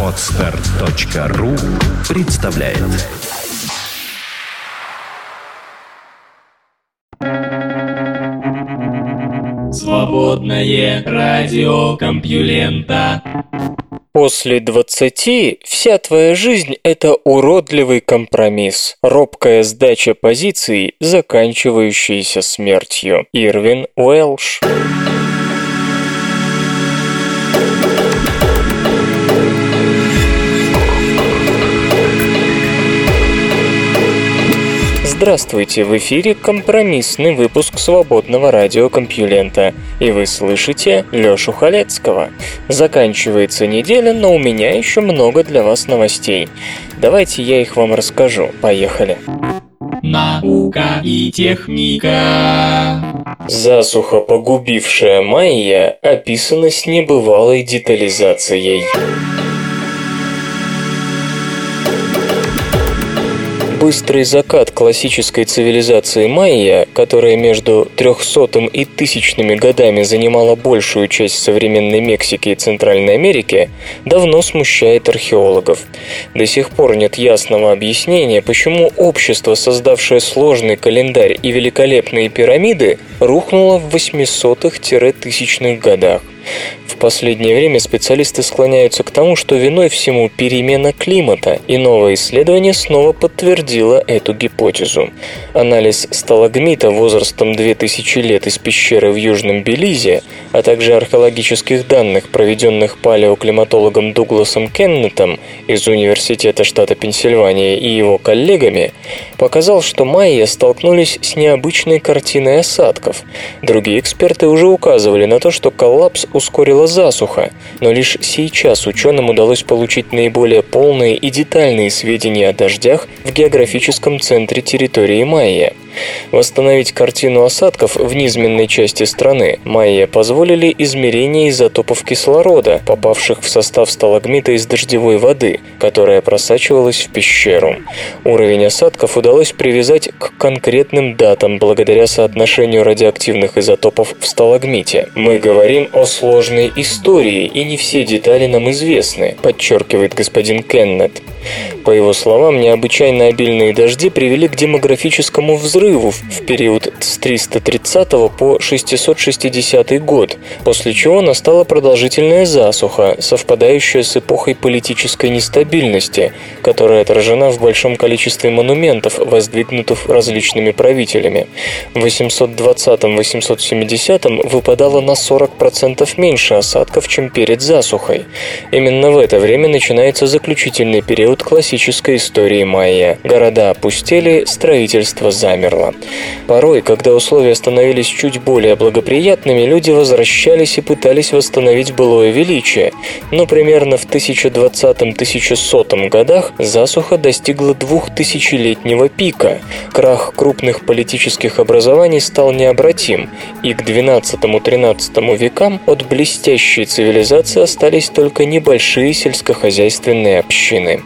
Отстар.ру представляет. Свободное радио Компьюлента. После двадцати вся твоя жизнь – это уродливый компромисс, робкая сдача позиций, заканчивающаяся смертью. Ирвин Уэлш Здравствуйте, в эфире компромиссный выпуск свободного радиокомпьюлента, и вы слышите Лёшу Халецкого. Заканчивается неделя, но у меня еще много для вас новостей. Давайте я их вам расскажу. Поехали. Наука и техника. Засуха, погубившая майя, описана с небывалой детализацией. Быстрый закат классической цивилизации майя, которая между 300 и 1000 годами занимала большую часть современной Мексики и Центральной Америки, давно смущает археологов. До сих пор нет ясного объяснения, почему общество, создавшее сложный календарь и великолепные пирамиды, рухнуло в 800-1000-х годах. В последнее время специалисты склоняются к тому, что виной всему перемена климата, и новое исследование снова подтвердило эту гипотезу. Анализ сталагмита возрастом 2000 лет из пещеры в Южном Белизе, а также археологических данных, проведенных палеоклиматологом Дугласом Кеннетом из Университета штата Пенсильвания и его коллегами, показал, что майя столкнулись с необычной картиной осадков. Другие эксперты уже указывали на то, что коллапс ускорила засуха, но лишь сейчас ученым удалось получить наиболее полные и детальные сведения о дождях в географическом центре территории Майя. Восстановить картину осадков в низменной части страны майя позволили измерения изотопов кислорода, попавших в состав сталагмита из дождевой воды, которая просачивалась в пещеру. Уровень осадков удалось привязать к конкретным датам благодаря соотношению радиоактивных изотопов в сталагмите. Мы говорим о сложной истории, и не все детали нам известны, подчеркивает господин Кеннет. По его словам, необычайно обильные дожди привели к демографическому взрыву в период с 330 по 660 год, после чего настала продолжительная засуха, совпадающая с эпохой политической нестабильности, которая отражена в большом количестве монументов, воздвигнутых различными правителями. В 820-870 выпадало на 40% меньше осадков, чем перед засухой. Именно в это время начинается заключительный период классической истории майя. Города опустели, строительство замерло. Порой, когда условия становились чуть более благоприятными, люди возвращались и пытались восстановить былое величие, но примерно в 1020-1100 годах засуха достигла двухтысячелетнего пика. Крах крупных политических образований стал необратим, и к XII-XIII векам от блестящей цивилизации остались только небольшие сельскохозяйственные общины.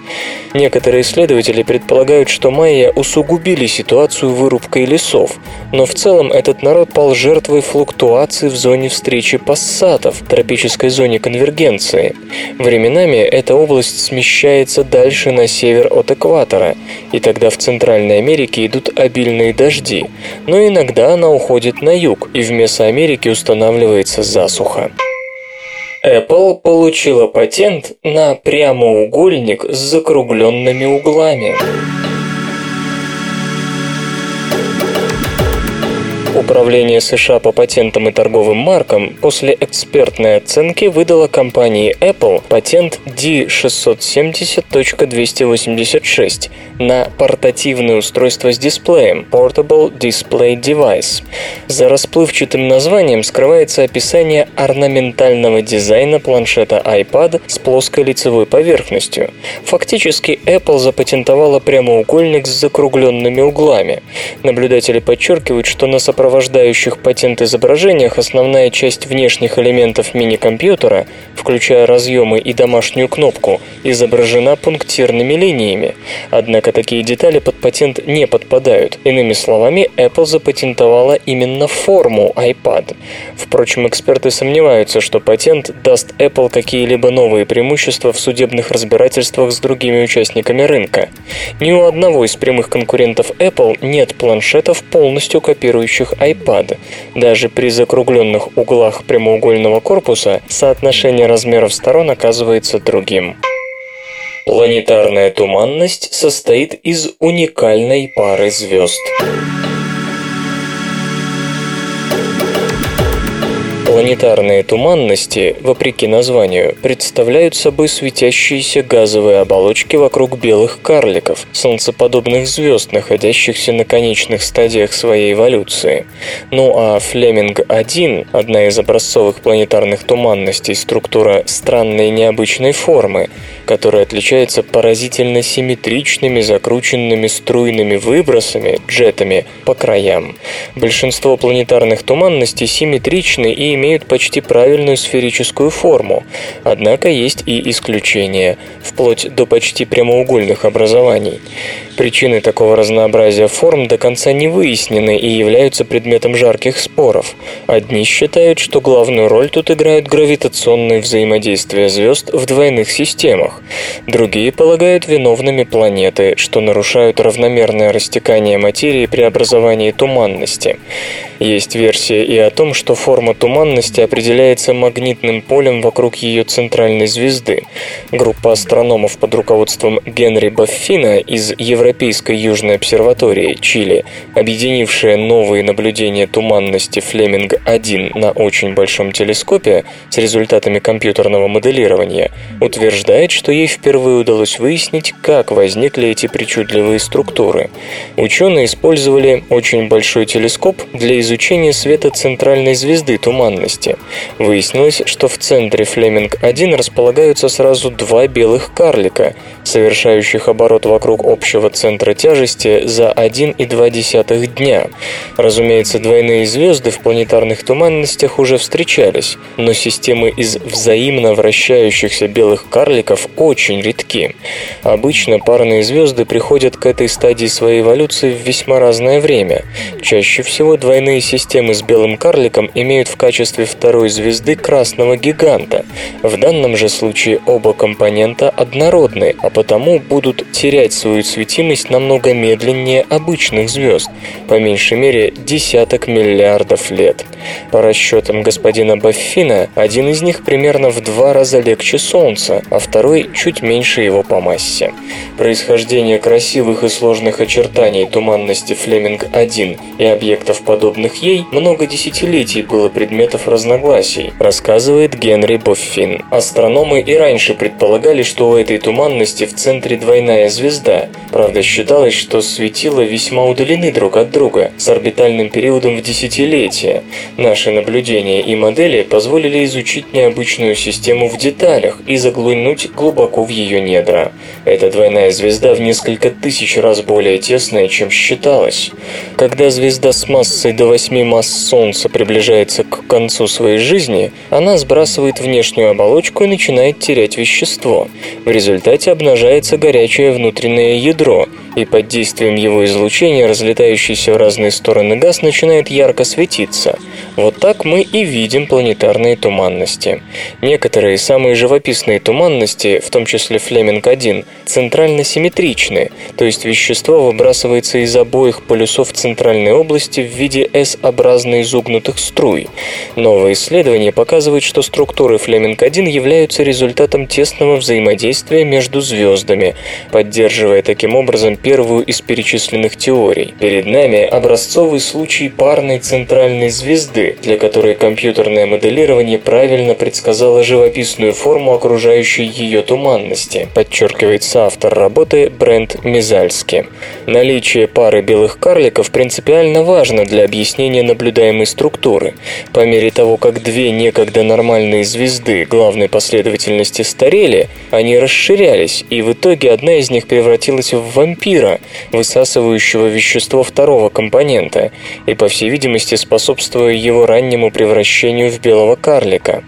Некоторые исследователи предполагают, что майя усугубили ситуацию вырубкой лесов, но в целом этот народ пал жертвой флуктуаций в зоне встречи пассатов, тропической зоне конвергенции. Временами эта область смещается дальше на север от экватора, и тогда в Центральной Америке идут обильные дожди, но иногда она уходит на юг, и в Месоамерике устанавливается засуха. Apple получила патент на прямоугольник с закругленными углами. Управление США по патентам и торговым маркам после экспертной оценки выдало компании Apple патент D670.286 на портативное устройство с дисплеем Portable Display Device. За расплывчатым названием скрывается описание орнаментального дизайна планшета iPad с плоской лицевой поверхностью. Фактически Apple запатентовала прямоугольник с закругленными углами. Наблюдатели подчеркивают, что на сопровождающих патент изображениях основная часть внешних элементов мини-компьютера, включая разъемы и домашнюю кнопку, изображена пунктирными линиями. Однако такие детали под патент не подпадают. Иными словами, Apple запатентовала именно форму iPad. Впрочем, эксперты сомневаются, что патент даст Apple какие-либо новые преимущества в судебных разбирательствах с другими участниками рынка. Ни у одного из прямых конкурентов Apple нет планшетов, полностью копирующих. Даже при закругленных углах прямоугольного корпуса соотношение размеров сторон оказывается другим. Планетарная туманность состоит из уникальной пары звезд. Планетарные туманности, вопреки названию, представляют собой светящиеся газовые оболочки вокруг белых карликов, солнцеподобных звезд, находящихся на конечных стадиях своей эволюции. Ну а Флеминг-1, одна из образцовых планетарных туманностей, структура странной необычной формы, которая отличается поразительно симметричными закрученными струйными выбросами, джетами, по краям. Большинство планетарных туманностей симметричны и имеют почти правильную сферическую форму, однако есть и исключения, вплоть до почти прямоугольных образований. Причины такого разнообразия форм до конца не выяснены и являются предметом жарких споров. Одни считают, что главную роль тут играют гравитационные взаимодействия звезд в двойных системах. Другие полагают виновными планеты, что нарушают равномерное растекание материи при образовании туманности. Есть версия и о том, что форма туманности определяется магнитным полем вокруг ее центральной звезды. Группа астрономов под руководством Генри Баффина из Европейской Южной обсерватории, Чили, объединившая новые наблюдения туманности Флеминг-1 на очень большом телескопе с результатами компьютерного моделирования, утверждает, что ей впервые удалось выяснить, как возникли эти причудливые структуры. Ученые использовали очень большой телескоп для изучения света центральной звезды туманности. Выяснилось, что в центре Флеминг-1 располагаются сразу два белых карлика, совершающих оборот вокруг общего центра тяжести за 1,2 дня. Разумеется, двойные звезды в планетарных туманностях уже встречались, но системы из взаимно вращающихся белых карликов очень редки. Обычно парные звезды приходят к этой стадии своей эволюции в весьма разное время. Чаще всего двойные системы с белым карликом имеют в качестве второй звезды красного гиганта. В данном же случае оба компонента однородны, а потому будут терять свою светимость намного медленнее обычных звезд, по меньшей мере десяток миллиардов лет. По расчетам господина Баффина, один из них примерно в два раза легче Солнца, а второй чуть меньше его по массе. Происхождение красивых и сложных очертаний туманности Флеминг-1 и объектов подобных ей много десятилетий было предметов разногласий, рассказывает Генри Боффин. Астрономы и раньше предполагали, что у этой туманности в центре двойная звезда. Правда, считалось, что светила весьма удалены друг от друга, с орбитальным периодом в десятилетия. Наши наблюдения и модели позволили изучить необычную систему в деталях и заглянуть глубоко в ее недра. Эта двойная звезда в несколько тысяч раз более тесная, чем считалось. Когда звезда с массой до 8 масс Солнца приближается к концу своей жизни, она сбрасывает внешнюю оболочку и начинает терять вещество. В результате обнажается горячее внутреннее ядро, и под действием его излучения разлетающийся в разные стороны газ начинает ярко светиться. Вот так мы и видим планетарные туманности. Некоторые самые живописные туманности, в том числе Флеминг-1, центрально симметричны, то есть вещество выбрасывается из обоих полюсов центральной области в виде S-образно изогнутых струй. Новые исследования показывают, что структуры Флеминг-1 являются результатом тесного взаимодействия между звездами, поддерживая таким образом первую из перечисленных теорий. Перед нами образцовый случай парной центральной звезды, для которой компьютерное моделирование правильно предсказало живописную форму окружающей ее туманности, подчеркивает соавтор работы Брент Мизальски. Наличие пары белых карликов принципиально важно для объяснения наблюдаемой структуры. По мере того, как две некогда нормальные звезды главной последовательности старели, они расширялись, и в итоге одна из них превратилась в вампира, высасывающего вещество второго компонента, и, по всей видимости, способствуя его раннему превращению в белого карлика.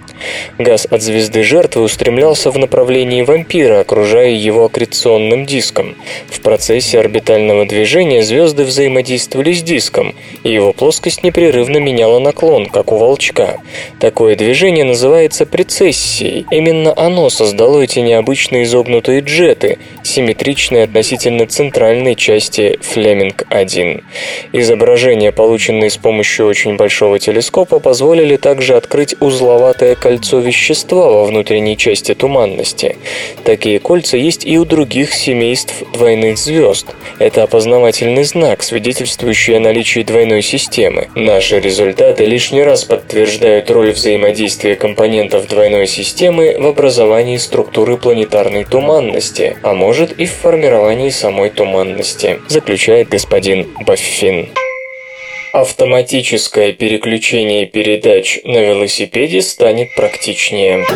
Газ от звезды жертвы устремлялся в направлении вампира, окружая его аккреционным диском. В процессе орбитального движения звезды взаимодействовали с диском, и его плоскость непрерывно меняла наклон, как у волчка. Такое движение называется прецессией. Именно оно создало эти необычные изогнутые джеты, симметричные относительно центральной части Флеминг-1. Изображения, полученные с помощью очень большого телескопа, позволили также открыть узловатое кольцо вещества во внутренней части туманности. Такие кольца есть и у других семейств двойных звезд. Это опознавательный знак, свидетельствующий о наличии двойной системы. Наши результаты лишний раз подтверждают роль взаимодействия компонентов двойной системы в образовании структуры планетарной туманности, а может и в формировании самой туманности, заключает господин Баффин. Автоматическое переключение передач на велосипеде станет практичнее.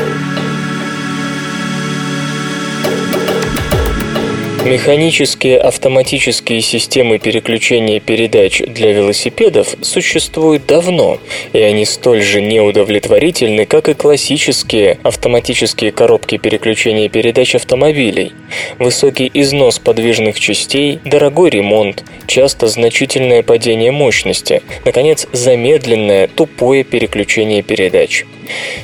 Механические автоматические системы переключения передач для велосипедов существуют давно, и они столь же неудовлетворительны, как и классические автоматические коробки переключения передач автомобилей. Высокий износ подвижных частей, дорогой ремонт, часто значительное падение мощности, наконец, замедленное, тупое переключение передач.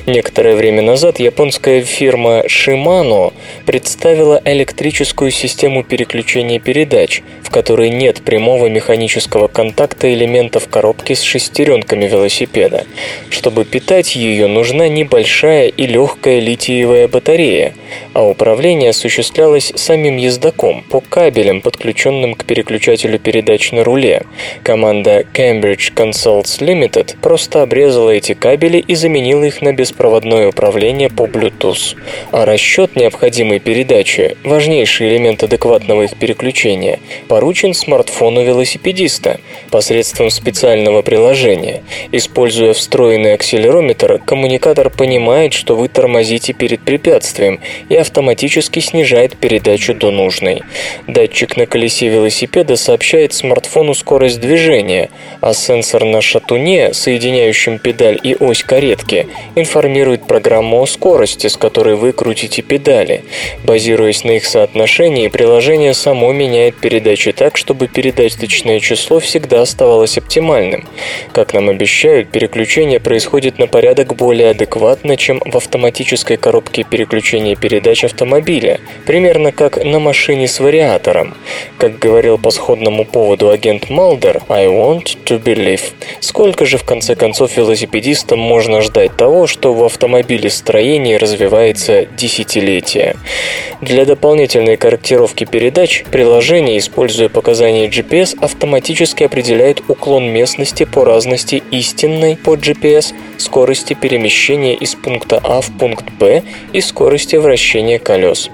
Некоторое время назад японская фирма Shimano представила электрическую систему переключения передач, в которой нет прямого механического контакта элементов коробки с шестеренками велосипеда. Чтобы питать ее, нужна небольшая и легкая литиевая батарея, а управление осуществлялось самим ездаком по кабелям, подключенным к переключателю передач на руле. Команда Cambridge Consults Limited просто обрезала эти кабели и заменила их на беспроводное управление по Bluetooth. А расчет необходимой передачи, важнейший элемент адекватного их переключения, поручен смартфону велосипедиста посредством специального приложения. Используя встроенный акселерометр, коммуникатор понимает, что вы тормозите перед препятствием и автоматически снижает передачу до нужной. Датчик на колесе велосипеда сообщает смартфону скорость движения, а сенсор на шатуне, соединяющем педаль и ось каретки, информирует программу о скорости, с которой вы крутите педали. Базируясь на их соотношении, приложение само меняет передачи так, чтобы передаточное число всегда оставалось оптимальным. Как нам обещают, переключение происходит на порядок более адекватно, чем в автоматической коробке переключения передач автомобиля, примерно как на машине с вариатором. Как говорил по сходному поводу агент Малдер, I want to believe. Сколько же в конце концов велосипедистам можно ждать того, что в автомобилестроении развивается десятилетия? Для дополнительной корректировки передач приложение, используя показания GPS, автоматически определяет уклон местности по разности истинной по GPS, скорости перемещения из пункта А в пункт Б и скорости вращения колес.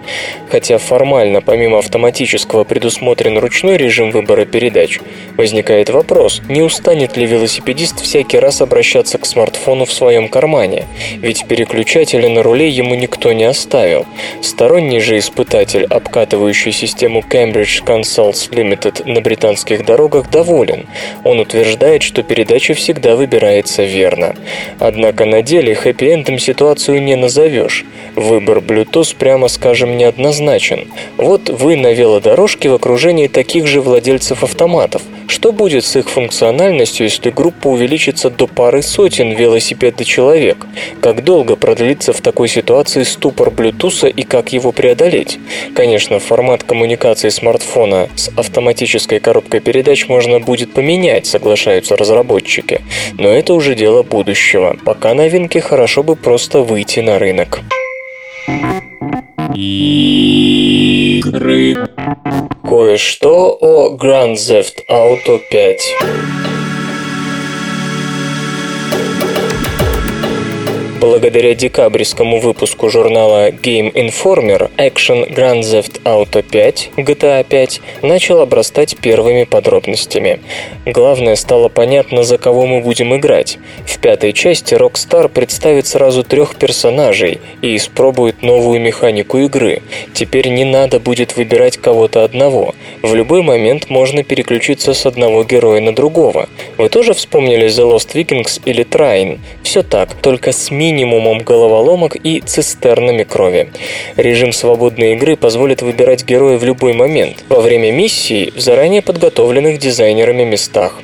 Хотя формально помимо автоматического предусмотрен ручной режим выбора передач, возникает вопрос, не устанет ли велосипедист всякий раз обращаться к смартфону в своем кармане, ведь переключателя на руле ему никто не оставил. Сторонний же испытатель, обкатывающий систему Cambridge Consults Limited на британских дорогах, доволен. Он утверждает, что передача всегда выбирается верно. Однако на деле хэппи-эндом ситуацию не назовешь. Выбор Bluetooth, прямо скажем, неоднозначен. Вот вы на велодорожке в окружении таких же владельцев автоматов. Что будет с их функциональностью, если группа увеличится до пары сотен велосипеда человек? Как долго продлится в такой ситуации ступор Bluetooth и как его преодолеть? Конечно, формат коммуникации смартфона с автоматической коробкой передач можно будет поменять, соглашаются разработчики. Но это уже дело будущего. Пока новинки хорошо бы просто выйти на рынок. Игры. Кое-что о Grand Theft Auto 5. Благодаря декабрьскому выпуску журнала Game Informer, Action Grand Theft Auto 5, GTA 5, начал обрастать первыми подробностями. Главное, стало понятно, за кого мы будем играть. В пятой части Rockstar представит сразу трех персонажей и испробует новую механику игры. Теперь не надо будет выбирать кого-то одного. В любой момент можно переключиться с одного героя на другого. Вы тоже вспомнили The Lost Vikings или Trine? Все так, только с ми минимумом головоломок и цистернами крови. Режим свободной игры позволит выбирать героя в любой момент, во время миссии в заранее подготовленных дизайнерами местах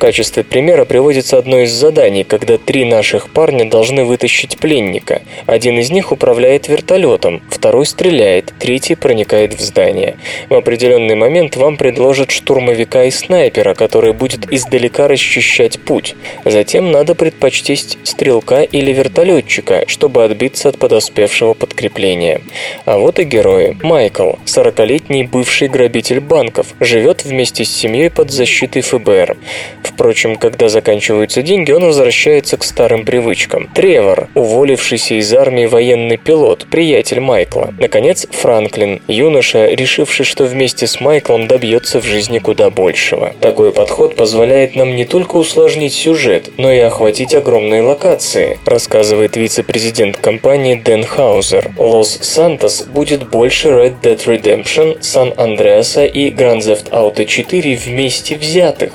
качестве примера приводится одно из заданий, когда три наших парня должны вытащить пленника. Один из них управляет вертолетом, второй стреляет, третий проникает в здание. В определенный момент вам предложат штурмовика и снайпера, который будет издалека расчищать путь. Затем надо предпочесть стрелка или вертолетчика, чтобы отбиться от подоспевшего подкрепления. А вот и герои. Майкл, 40-летний бывший грабитель банков, живет вместе с семьей под защитой ФБР. Впрочем, когда заканчиваются деньги, он возвращается к старым привычкам. Тревор, уволившийся из армии военный пилот, приятель Майкла. Наконец, Франклин, юноша, решивший, что вместе с Майклом добьется в жизни куда большего. Такой подход позволяет нам не только усложнить сюжет, но и охватить огромные локации, рассказывает вице-президент компании Дэн Хаузер. Лос-Сантос будет больше Red Dead Redemption, Сан-Андреаса и Grand Theft Auto 4 вместе взятых.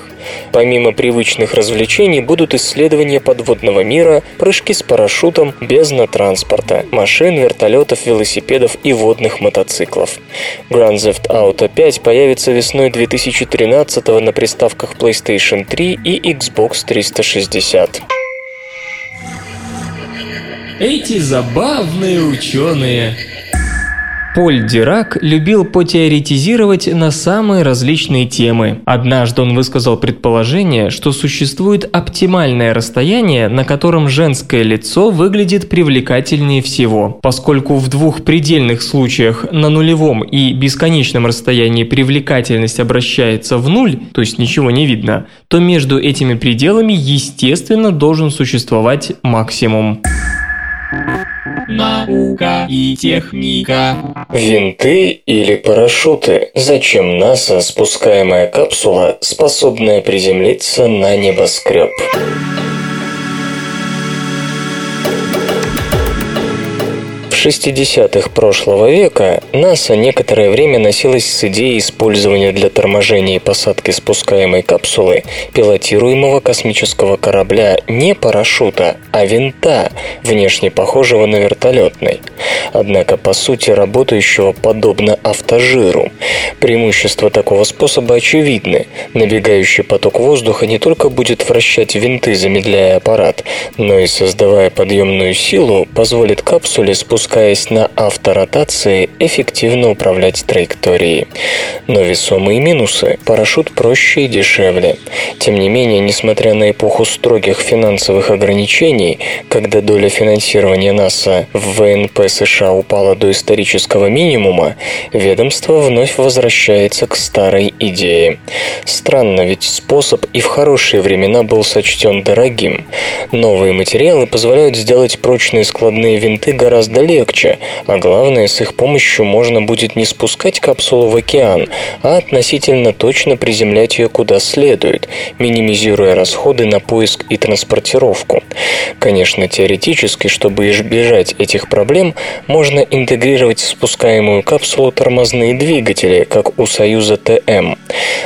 Помимо привычных развлечений будут исследования подводного мира, прыжки с парашютом, бездна транспорта, машин, вертолетов, велосипедов и водных мотоциклов. Grand Theft Auto 5 появится весной 2013 на приставках PlayStation 3 и Xbox 360. Эти забавные ученые Поль Дирак любил потеоретизировать на самые различные темы. Однажды он высказал предположение, что существует оптимальное расстояние, на котором женское лицо выглядит привлекательнее всего. Поскольку в двух предельных случаях на нулевом и бесконечном расстоянии привлекательность обращается в нуль, то есть ничего не видно, то между этими пределами естественно должен существовать максимум. Наука и техника. Винты или парашюты? Зачем НАСА спускаемая капсула, способная приземлиться на небоскреб? 60-х прошлого века НАСА некоторое время носилась с идеей использования для торможения и посадки спускаемой капсулы пилотируемого космического корабля не парашюта, а винта, внешне похожего на вертолетный. Однако по сути работающего подобно автожиру. Преимущества такого способа очевидны. Набегающий поток воздуха не только будет вращать винты, замедляя аппарат, но и создавая подъемную силу, позволит капсуле спускать опускаясь на авторотации, эффективно управлять траекторией. Но весомые минусы – парашют проще и дешевле. Тем не менее, несмотря на эпоху строгих финансовых ограничений, когда доля финансирования НАСА в ВНП США упала до исторического минимума, ведомство вновь возвращается к старой идее. Странно, ведь способ и в хорошие времена был сочтен дорогим. Новые материалы позволяют сделать прочные складные винты гораздо легче, легче, а главное, с их помощью можно будет не спускать капсулу в океан, а относительно точно приземлять ее куда следует, минимизируя расходы на поиск и транспортировку. Конечно, теоретически, чтобы избежать этих проблем, можно интегрировать в спускаемую капсулу тормозные двигатели, как у Союза ТМ.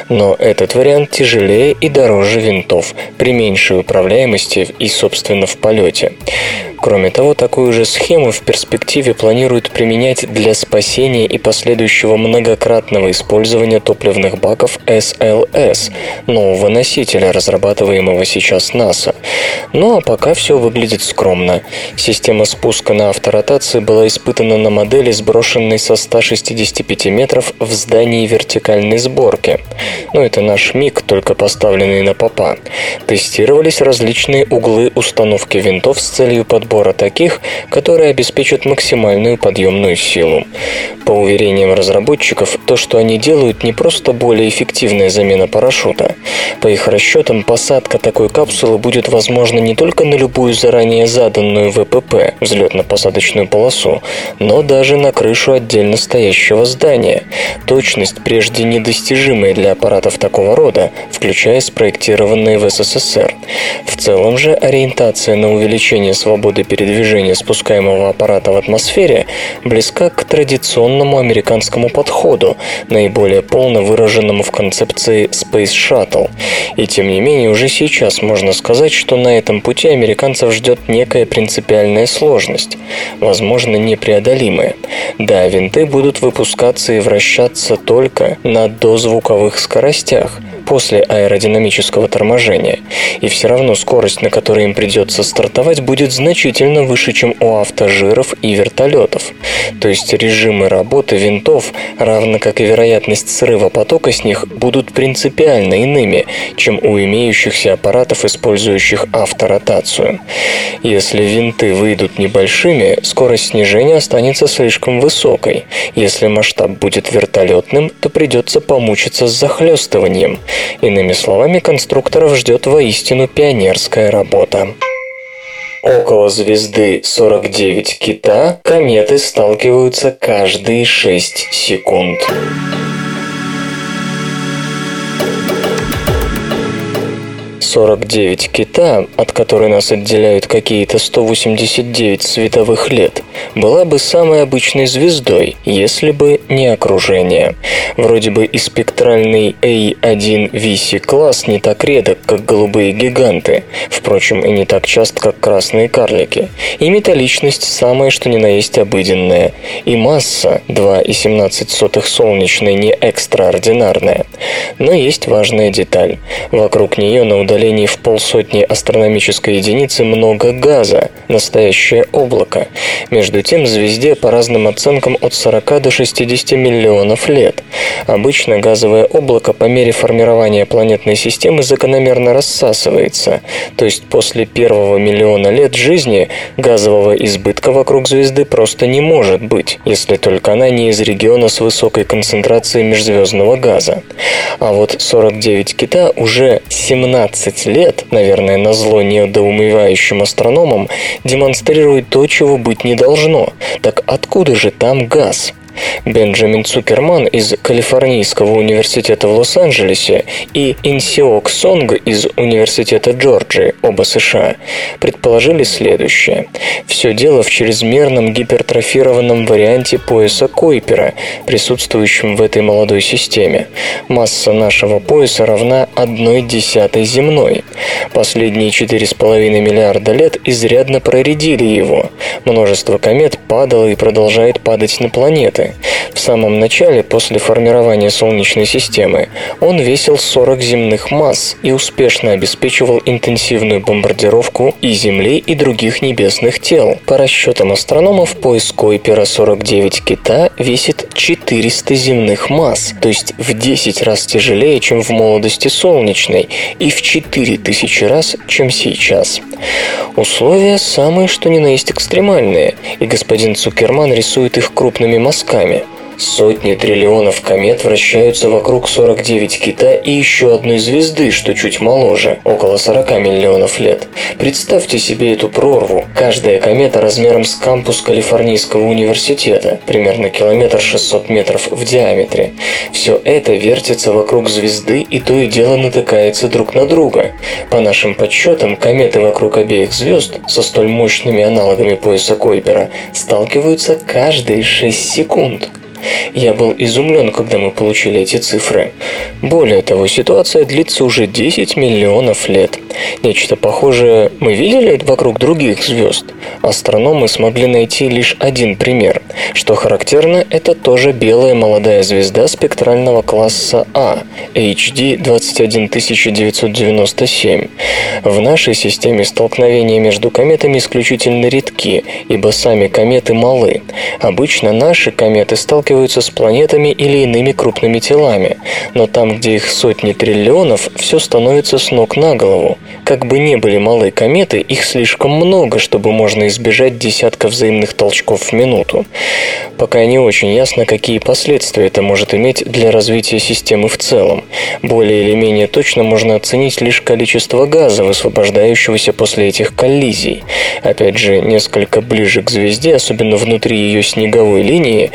Но этот вариант тяжелее и дороже винтов, при меньшей управляемости и, собственно, в полете. Кроме того, такую же схему в перспективе планируют применять для спасения и последующего многократного использования топливных баков SLS, нового носителя, разрабатываемого сейчас НАСА. Ну а пока все выглядит скромно. Система спуска на авторотации была испытана на модели, сброшенной со 165 метров в здании вертикальной сборки. Ну это наш МиГ, только поставленный на попа. Тестировались различные углы установки винтов с целью подбора таких, которые обеспечат максимальную подъемную силу. По уверениям разработчиков, то, что они делают, не просто более эффективная замена парашюта. По их расчетам, посадка такой капсулы будет возможна не только на любую заранее заданную ВПП, взлетно-посадочную полосу, но даже на крышу отдельно стоящего здания. Точность, прежде недостижимая для аппаратов такого рода, включая спроектированные в СССР. В целом же ориентация на увеличение свободы передвижения спускаемого аппарата в атмосфере близка к традиционному американскому подходу, наиболее полно выраженному в концепции Space Shuttle. И тем не менее, уже сейчас можно сказать, что на этом пути американцев ждет некая принципиальная сложность, возможно, непреодолимая. Да, винты будут выпускаться и вращаться только на дозвуковых скоростях, после аэродинамического торможения, и все равно скорость, на которой им придется стартовать, будет значительно выше, чем у автожиров и вертолетов. То есть режимы работы винтов, равно как и вероятность срыва потока с них, будут принципиально иными, чем у имеющихся аппаратов, использующих авторотацию. Если винты выйдут небольшими, скорость снижения останется слишком высокой. Если масштаб будет вертолетным, то придется помучиться с захлестыванием. Иными словами, конструкторов ждет воистину пионерская работа. Около звезды 49 кита кометы сталкиваются каждые 6 секунд. 49 кита, от которой нас отделяют какие-то 189 световых лет, была бы самой обычной звездой, если бы не окружение. Вроде бы и спектральный A1 Виси класс не так редок, как голубые гиганты, впрочем, и не так часто, как красные карлики. И металличность самая что ни на есть обыденная, и масса 2,17 солнечной не экстраординарная. Но есть важная деталь. Вокруг нее на удалении удалении в полсотни астрономической единицы много газа, настоящее облако. Между тем, звезде по разным оценкам от 40 до 60 миллионов лет. Обычно газовое облако по мере формирования планетной системы закономерно рассасывается, то есть после первого миллиона лет жизни газового избытка вокруг звезды просто не может быть, если только она не из региона с высокой концентрацией межзвездного газа. А вот 49 кита уже 17 20 лет, наверное, на зло недоумевающим астрономам, демонстрирует то, чего быть не должно. Так откуда же там газ? Бенджамин Цукерман из Калифорнийского университета в Лос-Анджелесе и Инсиок Сонг из Университета Джорджии, оба США, предположили следующее. Все дело в чрезмерном гипертрофированном варианте пояса Койпера, присутствующем в этой молодой системе. Масса нашего пояса равна одной десятой земной. Последние 4,5 миллиарда лет изрядно проредили его. Множество комет падало и продолжает падать на планеты. В самом начале, после формирования Солнечной системы, он весил 40 земных масс и успешно обеспечивал интенсивную бомбардировку и Земли, и других небесных тел. По расчетам астрономов, пояс Койпера 49 кита весит 400 земных масс, то есть в 10 раз тяжелее, чем в молодости Солнечной, и в 4000 раз, чем сейчас. Условия самые что ни на есть экстремальные, и господин Цукерман рисует их крупными мазками руками. Сотни триллионов комет вращаются вокруг 49 кита и еще одной звезды, что чуть моложе, около 40 миллионов лет. Представьте себе эту прорву. Каждая комета размером с кампус Калифорнийского университета, примерно километр 600 метров в диаметре. Все это вертится вокруг звезды и то и дело натыкается друг на друга. По нашим подсчетам, кометы вокруг обеих звезд со столь мощными аналогами пояса Койпера сталкиваются каждые 6 секунд. Я был изумлен, когда мы получили эти цифры. Более того, ситуация длится уже 10 миллионов лет. Нечто похожее мы видели вокруг других звезд. Астрономы смогли найти лишь один пример. Что характерно, это тоже белая молодая звезда спектрального класса А, HD 21997. В нашей системе столкновения между кометами исключительно редки, ибо сами кометы малы. Обычно наши кометы сталкиваются с планетами или иными крупными телами, но там, где их сотни триллионов, все становится с ног на голову. Как бы ни были малы кометы, их слишком много, чтобы можно избежать десятка взаимных толчков в минуту. Пока не очень ясно, какие последствия это может иметь для развития системы в целом. Более или менее точно можно оценить лишь количество газа, высвобождающегося после этих коллизий. Опять же, несколько ближе к звезде, особенно внутри ее снеговой линии,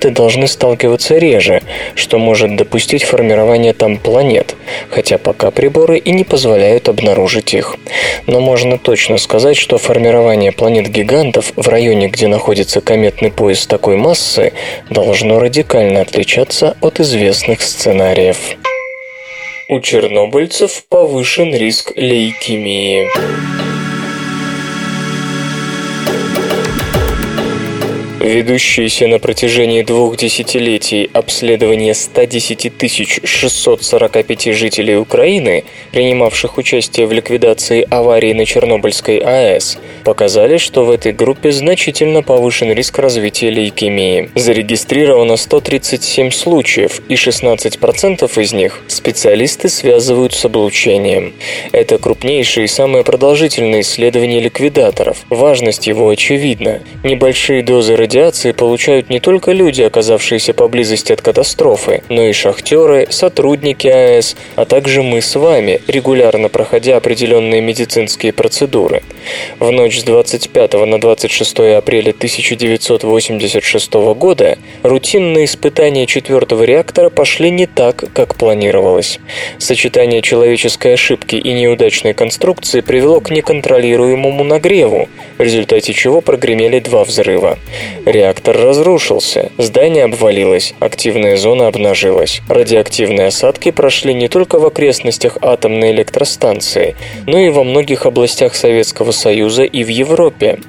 кометы должны сталкиваться реже, что может допустить формирование там планет, хотя пока приборы и не позволяют обнаружить их. Но можно точно сказать, что формирование планет-гигантов в районе, где находится кометный пояс такой массы, должно радикально отличаться от известных сценариев. У чернобыльцев повышен риск лейкемии. Ведущиеся на протяжении двух десятилетий обследование 110 645 жителей Украины, принимавших участие в ликвидации аварии на Чернобыльской АЭС, показали, что в этой группе значительно повышен риск развития лейкемии. Зарегистрировано 137 случаев, и 16% из них специалисты связывают с облучением. Это крупнейшее и самое продолжительное исследование ликвидаторов. Важность его очевидна. Небольшие дозы радиации радиации получают не только люди, оказавшиеся поблизости от катастрофы, но и шахтеры, сотрудники АЭС, а также мы с вами, регулярно проходя определенные медицинские процедуры. В ночь с 25 на 26 апреля 1986 года рутинные испытания четвертого реактора пошли не так, как планировалось. Сочетание человеческой ошибки и неудачной конструкции привело к неконтролируемому нагреву, в результате чего прогремели два взрыва. Реактор разрушился, здание обвалилось, активная зона обнажилась. Радиоактивные осадки прошли не только в окрестностях атомной электростанции, но и во многих областях Советского Союза и в Европе.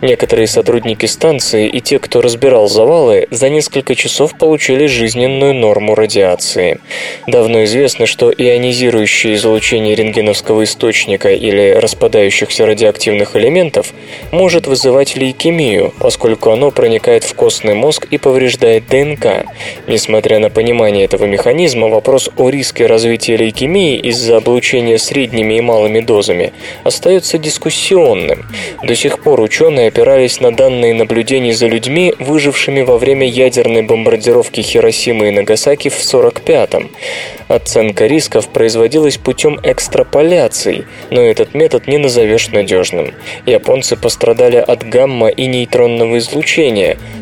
Некоторые сотрудники станции и те, кто разбирал завалы, за несколько часов получили жизненную норму радиации. Давно известно, что ионизирующее излучение рентгеновского источника или распадающихся радиоактивных элементов может вызывать лейкемию, поскольку оно проникает в костный мозг и повреждает ДНК. Несмотря на понимание этого механизма, вопрос о риске развития лейкемии из-за облучения средними и малыми дозами остается дискуссионным. До сих пор ученые опирались на данные наблюдений за людьми, выжившими во время ядерной бомбардировки Хиросимы и Нагасаки в 1945-м. Оценка рисков производилась путем экстраполяций, но этот метод не назовешь надежным. Японцы пострадали от гамма и нейтронного излучения,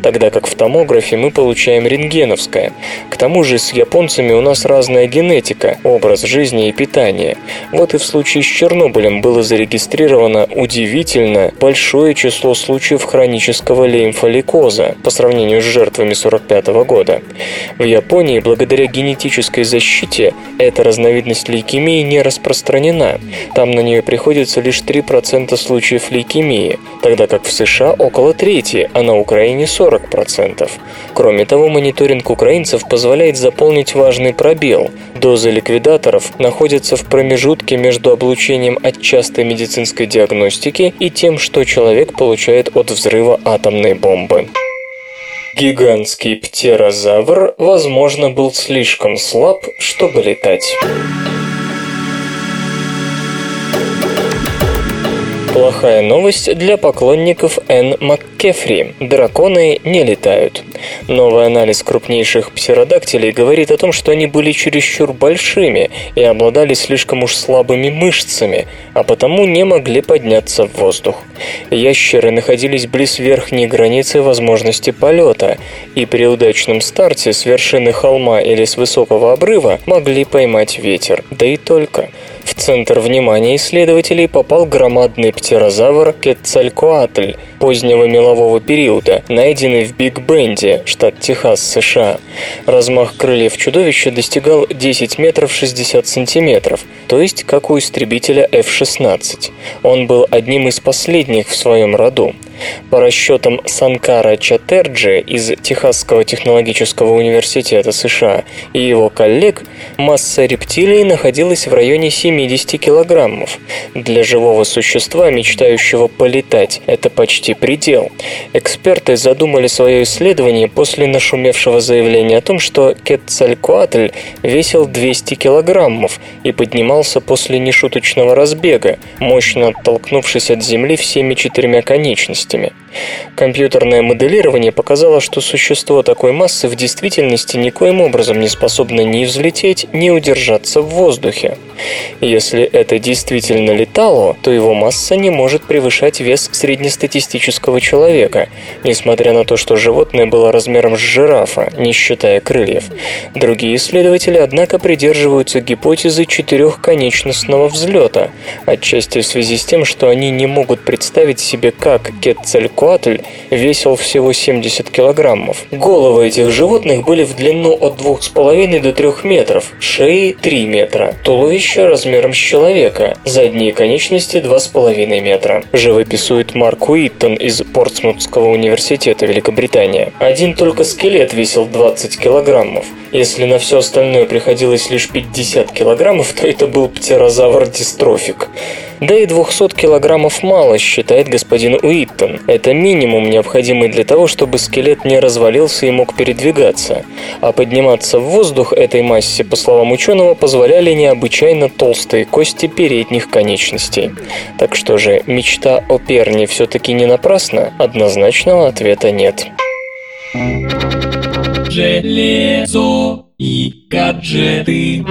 тогда как в томографе мы получаем рентгеновское. К тому же с японцами у нас разная генетика, образ жизни и питание. Вот и в случае с Чернобылем было зарегистрировано удивительно большое число случаев хронического лимфоликоза по сравнению с жертвами 45 года. В Японии благодаря генетической защите эта разновидность лейкемии не распространена. Там на нее приходится лишь 3% случаев лейкемии, тогда как в США около трети, а на Украине 40%. Кроме того, мониторинг украинцев позволяет заполнить важный пробел. Дозы ликвидаторов находятся в промежутке между облучением от частой медицинской диагностики и тем, что человек получает от взрыва атомной бомбы. Гигантский птерозавр, возможно, был слишком слаб, чтобы летать. Плохая новость для поклонников Энн МакКефри. Драконы не летают. Новый анализ крупнейших птеродактилей говорит о том, что они были чересчур большими и обладали слишком уж слабыми мышцами, а потому не могли подняться в воздух. Ящеры находились близ верхней границы возможности полета, и при удачном старте с вершины холма или с высокого обрыва могли поймать ветер. Да и только. В центр внимания исследователей попал громадный птерозавр Кетцалькоатль позднего мелового периода, найденный в Биг Бенде, штат Техас, США. Размах крыльев чудовища достигал 10 метров 60 сантиметров, то есть как у истребителя F-16. Он был одним из последних в своем роду. По расчетам Санкара Чатерджи из Техасского технологического университета США и его коллег, масса рептилий находилась в районе 70 килограммов. Для живого существа, мечтающего полетать, это почти предел. Эксперты задумали свое исследование после нашумевшего заявления о том, что Кетцалькуатль весил 200 килограммов и поднимался после нешуточного разбега, мощно оттолкнувшись от земли всеми четырьмя конечностями конечностями. Компьютерное моделирование показало, что существо такой массы в действительности никоим образом не способно ни взлететь, ни удержаться в воздухе. Если это действительно летало, то его масса не может превышать вес среднестатистического человека, несмотря на то, что животное было размером с жирафа, не считая крыльев. Другие исследователи, однако, придерживаются гипотезы четырехконечностного взлета, отчасти в связи с тем, что они не могут представить себе, как Кетцалькоатль весил всего 70 килограммов. Головы этих животных были в длину от 2,5 до 3 метров, шеи 3 метра, туловище размером с человека, задние конечности 2,5 метра. Живописует Марк Уиттон из Портсмутского университета Великобритания. Один только скелет весил 20 килограммов. Если на все остальное приходилось лишь 50 килограммов, то это был птерозавр-дистрофик. Да и 200 килограммов мало, считает господин Уиттон. Это минимум, необходимый для того, чтобы скелет не развалился и мог передвигаться. А подниматься в воздух этой массе, по словам ученого, позволяли необычайно толстые кости передних конечностей. Так что же, мечта о перне все-таки не напрасна? Однозначного ответа нет. Железо и гаджеты.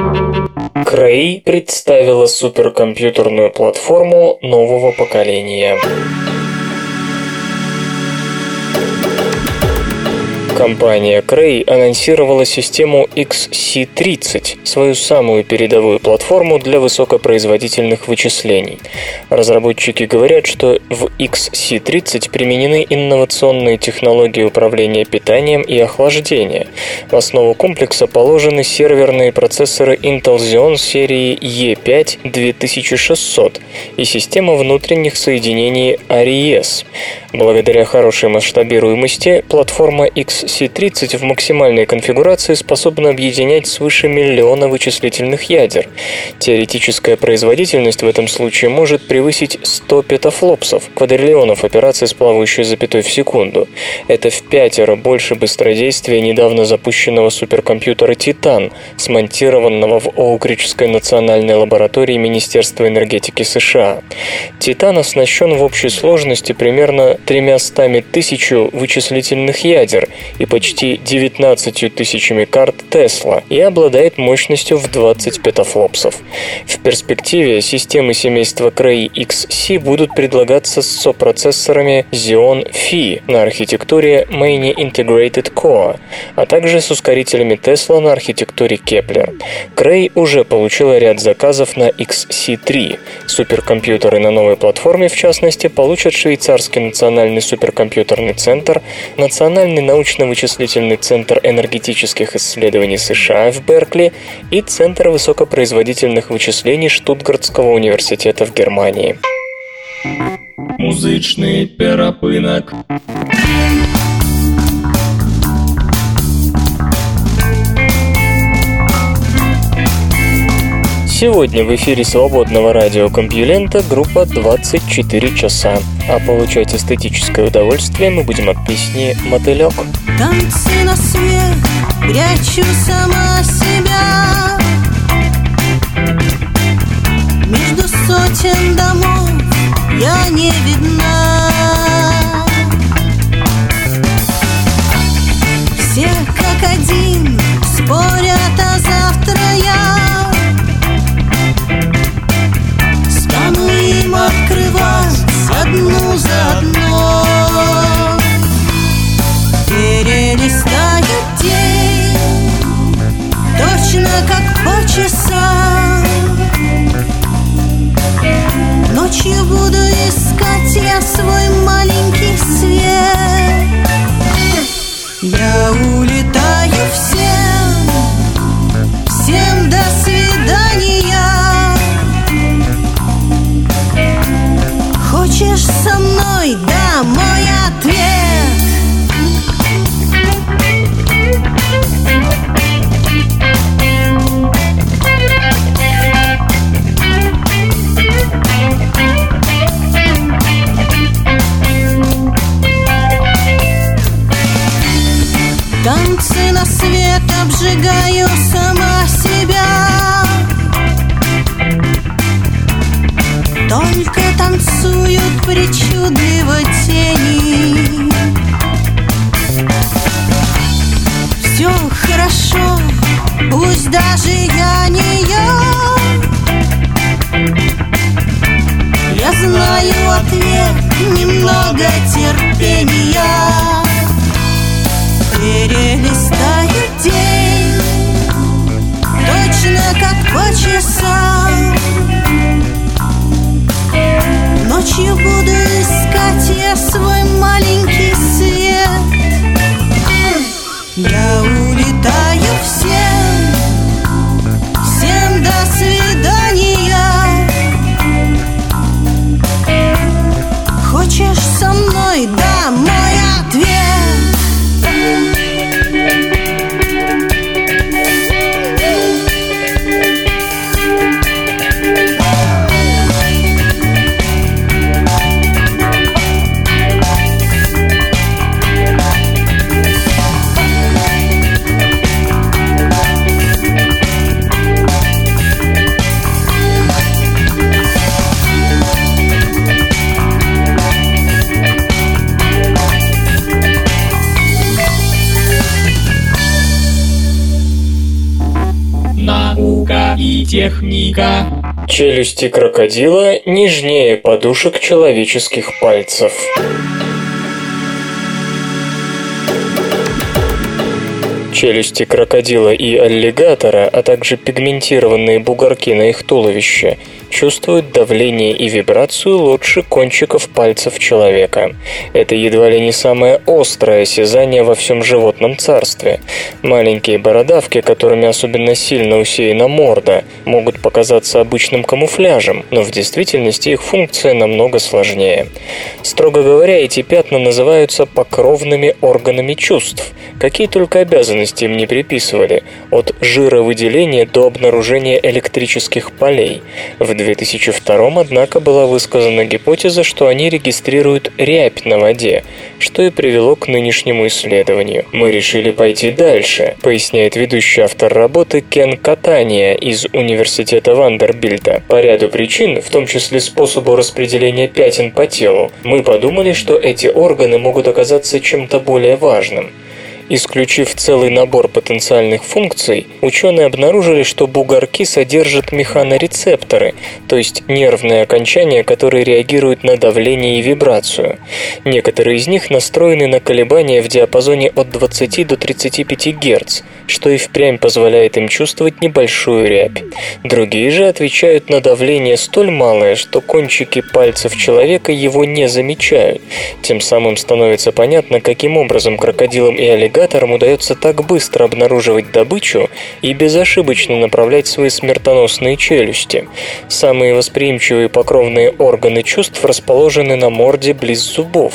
Крей представила суперкомпьютерную платформу нового поколения. Компания Cray анонсировала систему XC30, свою самую передовую платформу для высокопроизводительных вычислений. Разработчики говорят, что в XC30 применены инновационные технологии управления питанием и охлаждения. В основу комплекса положены серверные процессоры Intel Xeon серии E5 2600 и система внутренних соединений ARIES. Благодаря хорошей масштабируемости платформа XC30 в максимальной конфигурации способна объединять свыше миллиона вычислительных ядер. Теоретическая производительность в этом случае может превысить 100 петафлопсов, квадриллионов операций с плавающей запятой в секунду. Это в пятеро больше быстродействия недавно запущенного суперкомпьютера «Титан», смонтированного в Оукриджской национальной лаборатории Министерства энергетики США. «Титан» оснащен в общей сложности примерно 300 тысяч вычислительных ядер и почти 19 тысячами карт Тесла и обладает мощностью в 20 петафлопсов. В перспективе системы семейства Cray XC будут предлагаться с сопроцессорами Xeon Phi на архитектуре Many Integrated Core, а также с ускорителями Tesla на архитектуре Kepler. Cray уже получила ряд заказов на XC3. Суперкомпьютеры на новой платформе, в частности, получат швейцарский национальный Национальный суперкомпьютерный центр, Национальный научно-вычислительный центр энергетических исследований США в Беркли и Центр высокопроизводительных вычислений Штутгартского университета в Германии. Музычный перапынок. Сегодня в эфире свободного радиокомпьюлента группа 24 часа. А получать эстетическое удовольствие мы будем от песни «Мотылек». Танцы на свет, прячу сама себя Между сотен домов я не видна Все как один спорят, а завтра я открывать одну за одной. Перелистают день Точно как по часам. Ночью буду искать я свой маленький свет. Я улетаю свет обжигаю сама себя. Только танцуют причудливо тени. Все хорошо, пусть даже я не я. Я знаю ответ, Челюсти крокодила нежнее подушек человеческих пальцев. Челюсти крокодила и аллигатора, а также пигментированные бугорки на их туловище чувствуют давление и вибрацию лучше кончиков пальцев человека. Это едва ли не самое острое осязание во всем животном царстве. Маленькие бородавки, которыми особенно сильно усеяна морда, могут показаться обычным камуфляжем, но в действительности их функция намного сложнее. Строго говоря, эти пятна называются покровными органами чувств. Какие только обязанности им не приписывали, от жировыделения до обнаружения электрических полей. В 2002 однако, была высказана гипотеза, что они регистрируют рябь на воде, что и привело к нынешнему исследованию. Мы решили пойти дальше, поясняет ведущий автор работы Кен Катания из Университета Вандербильта. По ряду причин, в том числе способу распределения пятен по телу, мы подумали, что эти органы могут оказаться чем-то более важным. Исключив целый набор потенциальных функций, ученые обнаружили, что бугорки содержат механорецепторы, то есть нервные окончания, которые реагируют на давление и вибрацию. Некоторые из них настроены на колебания в диапазоне от 20 до 35 Гц, что и впрямь позволяет им чувствовать небольшую рябь. Другие же отвечают на давление столь малое, что кончики пальцев человека его не замечают. Тем самым становится понятно, каким образом крокодилам и аллигаторам удается так быстро обнаруживать добычу и безошибочно направлять свои смертоносные челюсти. Самые восприимчивые покровные органы чувств расположены на морде близ зубов.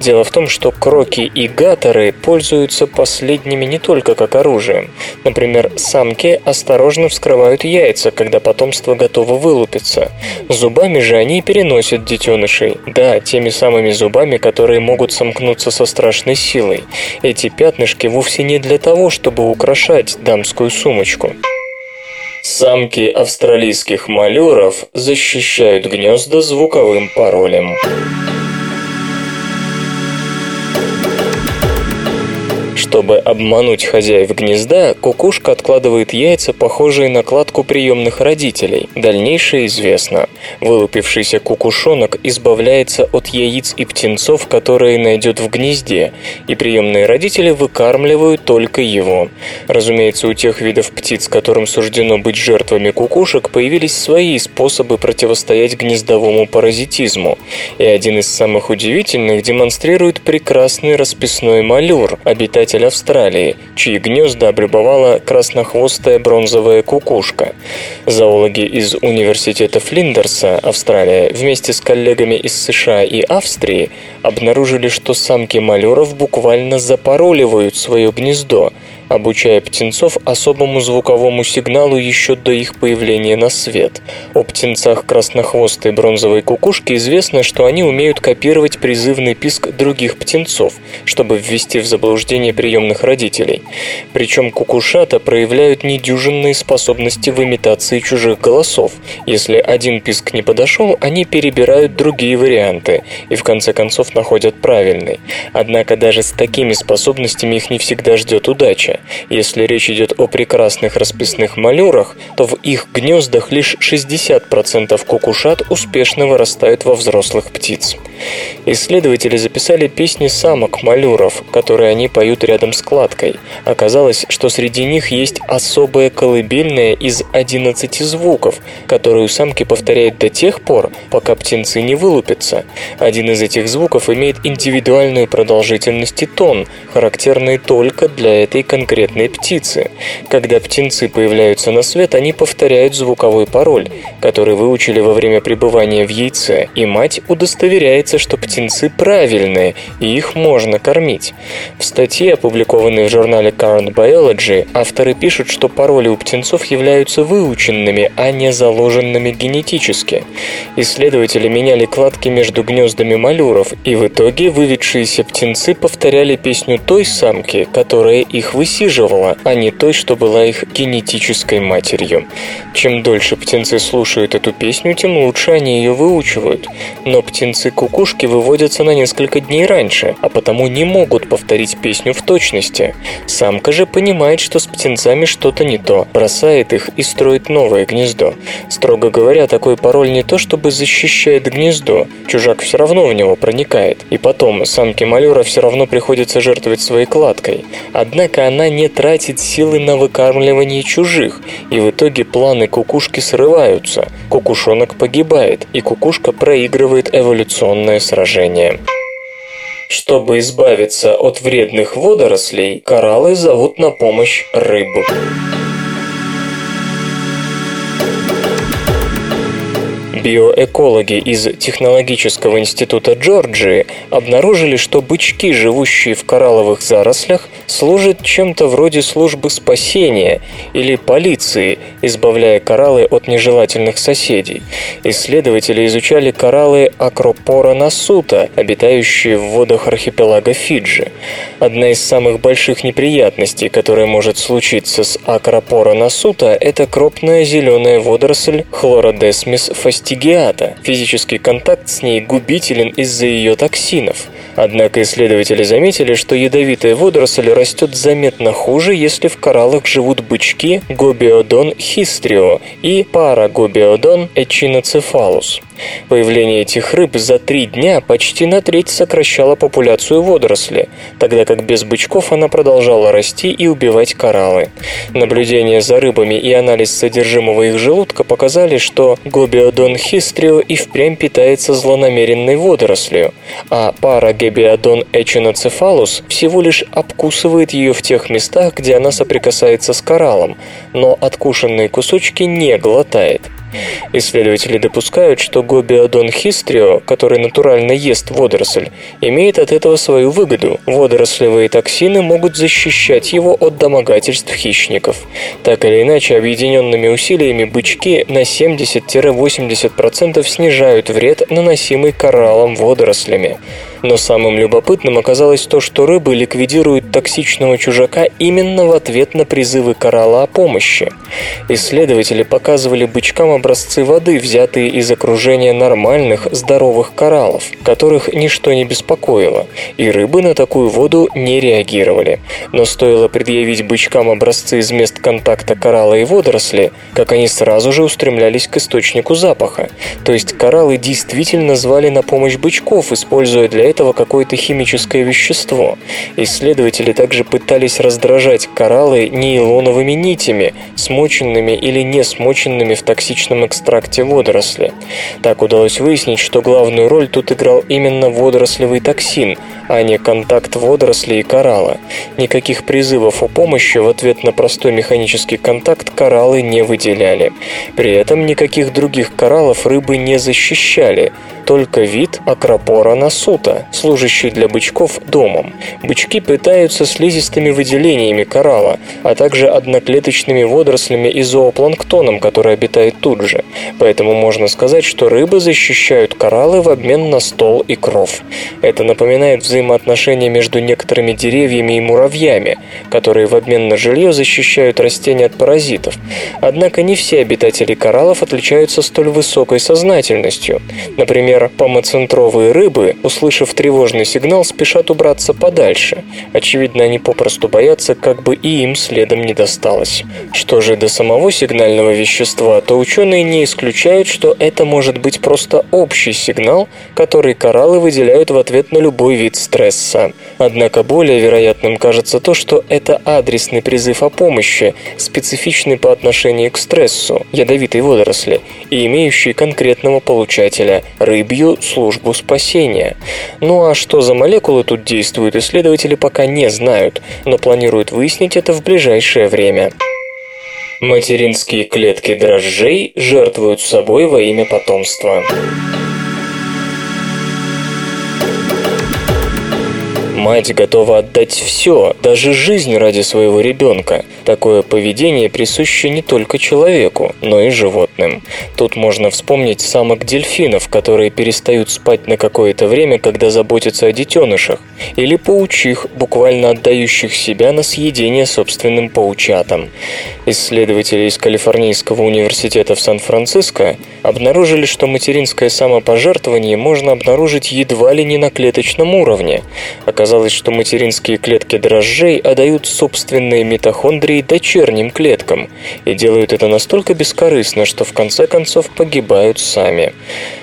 Дело в том, что кроки и гаторы пользуются последними не только как оружием. Например, самки осторожно вскрывают яйца, когда потомство готово вылупиться. Зубами же они переносят детенышей. Да, теми самыми зубами, которые могут сомкнуться со страшной силой. Эти пятнышки вовсе не для того, чтобы украшать дамскую сумочку. Самки австралийских малюров защищают гнезда звуковым паролем. Чтобы обмануть хозяев гнезда, кукушка откладывает яйца, похожие на кладку приемных родителей. Дальнейшее известно. Вылупившийся кукушонок избавляется от яиц и птенцов, которые найдет в гнезде, и приемные родители выкармливают только его. Разумеется, у тех видов птиц, которым суждено быть жертвами кукушек, появились свои способы противостоять гнездовому паразитизму. И один из самых удивительных демонстрирует прекрасный расписной малюр, обитатель Австралии, чьи гнезда облюбовала краснохвостая бронзовая кукушка. Зоологи из университета Флиндерса, Австралия, вместе с коллегами из США и Австрии обнаружили, что самки малюров буквально запароливают свое гнездо, обучая птенцов особому звуковому сигналу еще до их появления на свет. О птенцах краснохвостой бронзовой кукушки известно, что они умеют копировать призывный писк других птенцов, чтобы ввести в заблуждение приемных родителей. Причем кукушата проявляют недюжинные способности в имитации чужих голосов. Если один писк не подошел, они перебирают другие варианты и в конце концов находят правильный. Однако даже с такими способностями их не всегда ждет удача. Если речь идет о прекрасных расписных малюрах, то в их гнездах лишь 60% кукушат успешно вырастают во взрослых птиц. Исследователи записали песни самок малюров, которые они поют рядом с кладкой. Оказалось, что среди них есть особая колыбельная из 11 звуков, которую самки повторяют до тех пор, пока птенцы не вылупятся. Один из этих звуков имеет индивидуальную продолжительность и тон, характерный только для этой конкретной птицы. Когда птенцы появляются на свет, они повторяют звуковой пароль, который выучили во время пребывания в яйце, и мать удостоверяется, что птенцы правильные, и их можно кормить. В статье, опубликованной в журнале Current Biology, авторы пишут, что пароли у птенцов являются выученными, а не заложенными генетически. Исследователи меняли кладки между гнездами малюров, и в итоге выведшиеся птенцы повторяли песню той самки, которая их высиживала, а не той, что была их генетической матерью. Чем дольше птенцы слушают эту песню, тем лучше они ее выучивают. Но птенцы-кукушки выводятся на несколько дней раньше, а потому не могут повторить песню в точности. Самка же понимает, что с птенцами что-то не то, бросает их и строит новое гнездо. Строго говоря, такой пароль не то чтобы защищает гнездо, чужак все равно в него проникает. И потом, самке малюра все равно приходится жертвовать своей кладкой. Однако она не тратит силы на выкармливание чужих, и в итоге планы кукушки срываются, кукушонок погибает, и кукушка проигрывает эволюционное сражение. Чтобы избавиться от вредных водорослей, кораллы зовут на помощь рыбу. Биоэкологи из Технологического института Джорджии обнаружили, что бычки, живущие в коралловых зарослях, служат чем-то вроде службы спасения или полиции, избавляя кораллы от нежелательных соседей. Исследователи изучали кораллы Акропора насута, обитающие в водах архипелага Фиджи. Одна из самых больших неприятностей, которая может случиться с Акропора насута, это крупная зеленая водоросль Хлородесмис фастигиата стигиата. Физический контакт с ней губителен из-за ее токсинов. Однако исследователи заметили, что ядовитая водоросль растет заметно хуже, если в кораллах живут бычки Гобиодон хистрио и Парагобиодон эчиноцефалус. Появление этих рыб за три дня почти на треть сокращало популяцию водоросли, тогда как без бычков она продолжала расти и убивать кораллы. Наблюдения за рыбами и анализ содержимого их желудка показали, что гобиодон хистрио и впрямь питается злонамеренной водорослью, а парагебиодон эчиноцефалус всего лишь обкусывает ее в тех местах, где она соприкасается с кораллом, но откушенные кусочки не глотает. Исследователи допускают, что гобиодон хистрио, который натурально ест водоросль, имеет от этого свою выгоду. Водорослевые токсины могут защищать его от домогательств хищников. Так или иначе, объединенными усилиями бычки на 70-80% снижают вред, наносимый кораллам водорослями. Но самым любопытным оказалось то, что рыбы ликвидируют токсичного чужака именно в ответ на призывы коралла о помощи. Исследователи показывали бычкам образцы воды, взятые из окружения нормальных, здоровых кораллов, которых ничто не беспокоило, и рыбы на такую воду не реагировали. Но стоило предъявить бычкам образцы из мест контакта коралла и водоросли, как они сразу же устремлялись к источнику запаха. То есть кораллы действительно звали на помощь бычков, используя для этого какое-то химическое вещество. Исследователи также пытались раздражать кораллы нейлоновыми нитями, смоченными или не смоченными в токсичном экстракте водоросли. Так удалось выяснить, что главную роль тут играл именно водорослевый токсин, а не контакт водорослей и коралла. Никаких призывов о помощи в ответ на простой механический контакт кораллы не выделяли. При этом никаких других кораллов рыбы не защищали, только вид акропора насута, служащий для бычков домом. Бычки питаются слизистыми выделениями коралла, а также одноклеточными водорослями и зоопланктоном, который обитает тут же. Поэтому можно сказать, что рыбы защищают кораллы в обмен на стол и кров. Это напоминает взаимоотношения между некоторыми деревьями и муравьями, которые в обмен на жилье защищают растения от паразитов. Однако не все обитатели кораллов отличаются столь высокой сознательностью. Например, помоцентровые рыбы, услышав тревожный сигнал, спешат убраться подальше. Очевидно, они попросту боятся, как бы и им следом не досталось. Что же до самого сигнального вещества, то ученые не исключают, что это может быть просто общий сигнал, который кораллы выделяют в ответ на любой вид стресса. Однако более вероятным кажется то, что это адресный призыв о помощи, специфичный по отношению к стрессу, ядовитой водоросли, и имеющий конкретного получателя – рыбью службу спасения. Ну а что за молекулы тут действуют, исследователи пока не знают, но планируют выяснить это в ближайшее время. Материнские клетки дрожжей жертвуют собой во имя потомства. Мать готова отдать все, даже жизнь ради своего ребенка. Такое поведение присуще не только человеку, но и животным. Тут можно вспомнить самок дельфинов, которые перестают спать на какое-то время, когда заботятся о детенышах, или паучих, буквально отдающих себя на съедение собственным паучатам. Исследователи из Калифорнийского университета в Сан-Франциско обнаружили, что материнское самопожертвование можно обнаружить едва ли не на клеточном уровне. Оказалось, что материнские клетки дрожжей отдают собственные митохондрии дочерним клеткам и делают это настолько бескорыстно, что в конце концов погибают сами.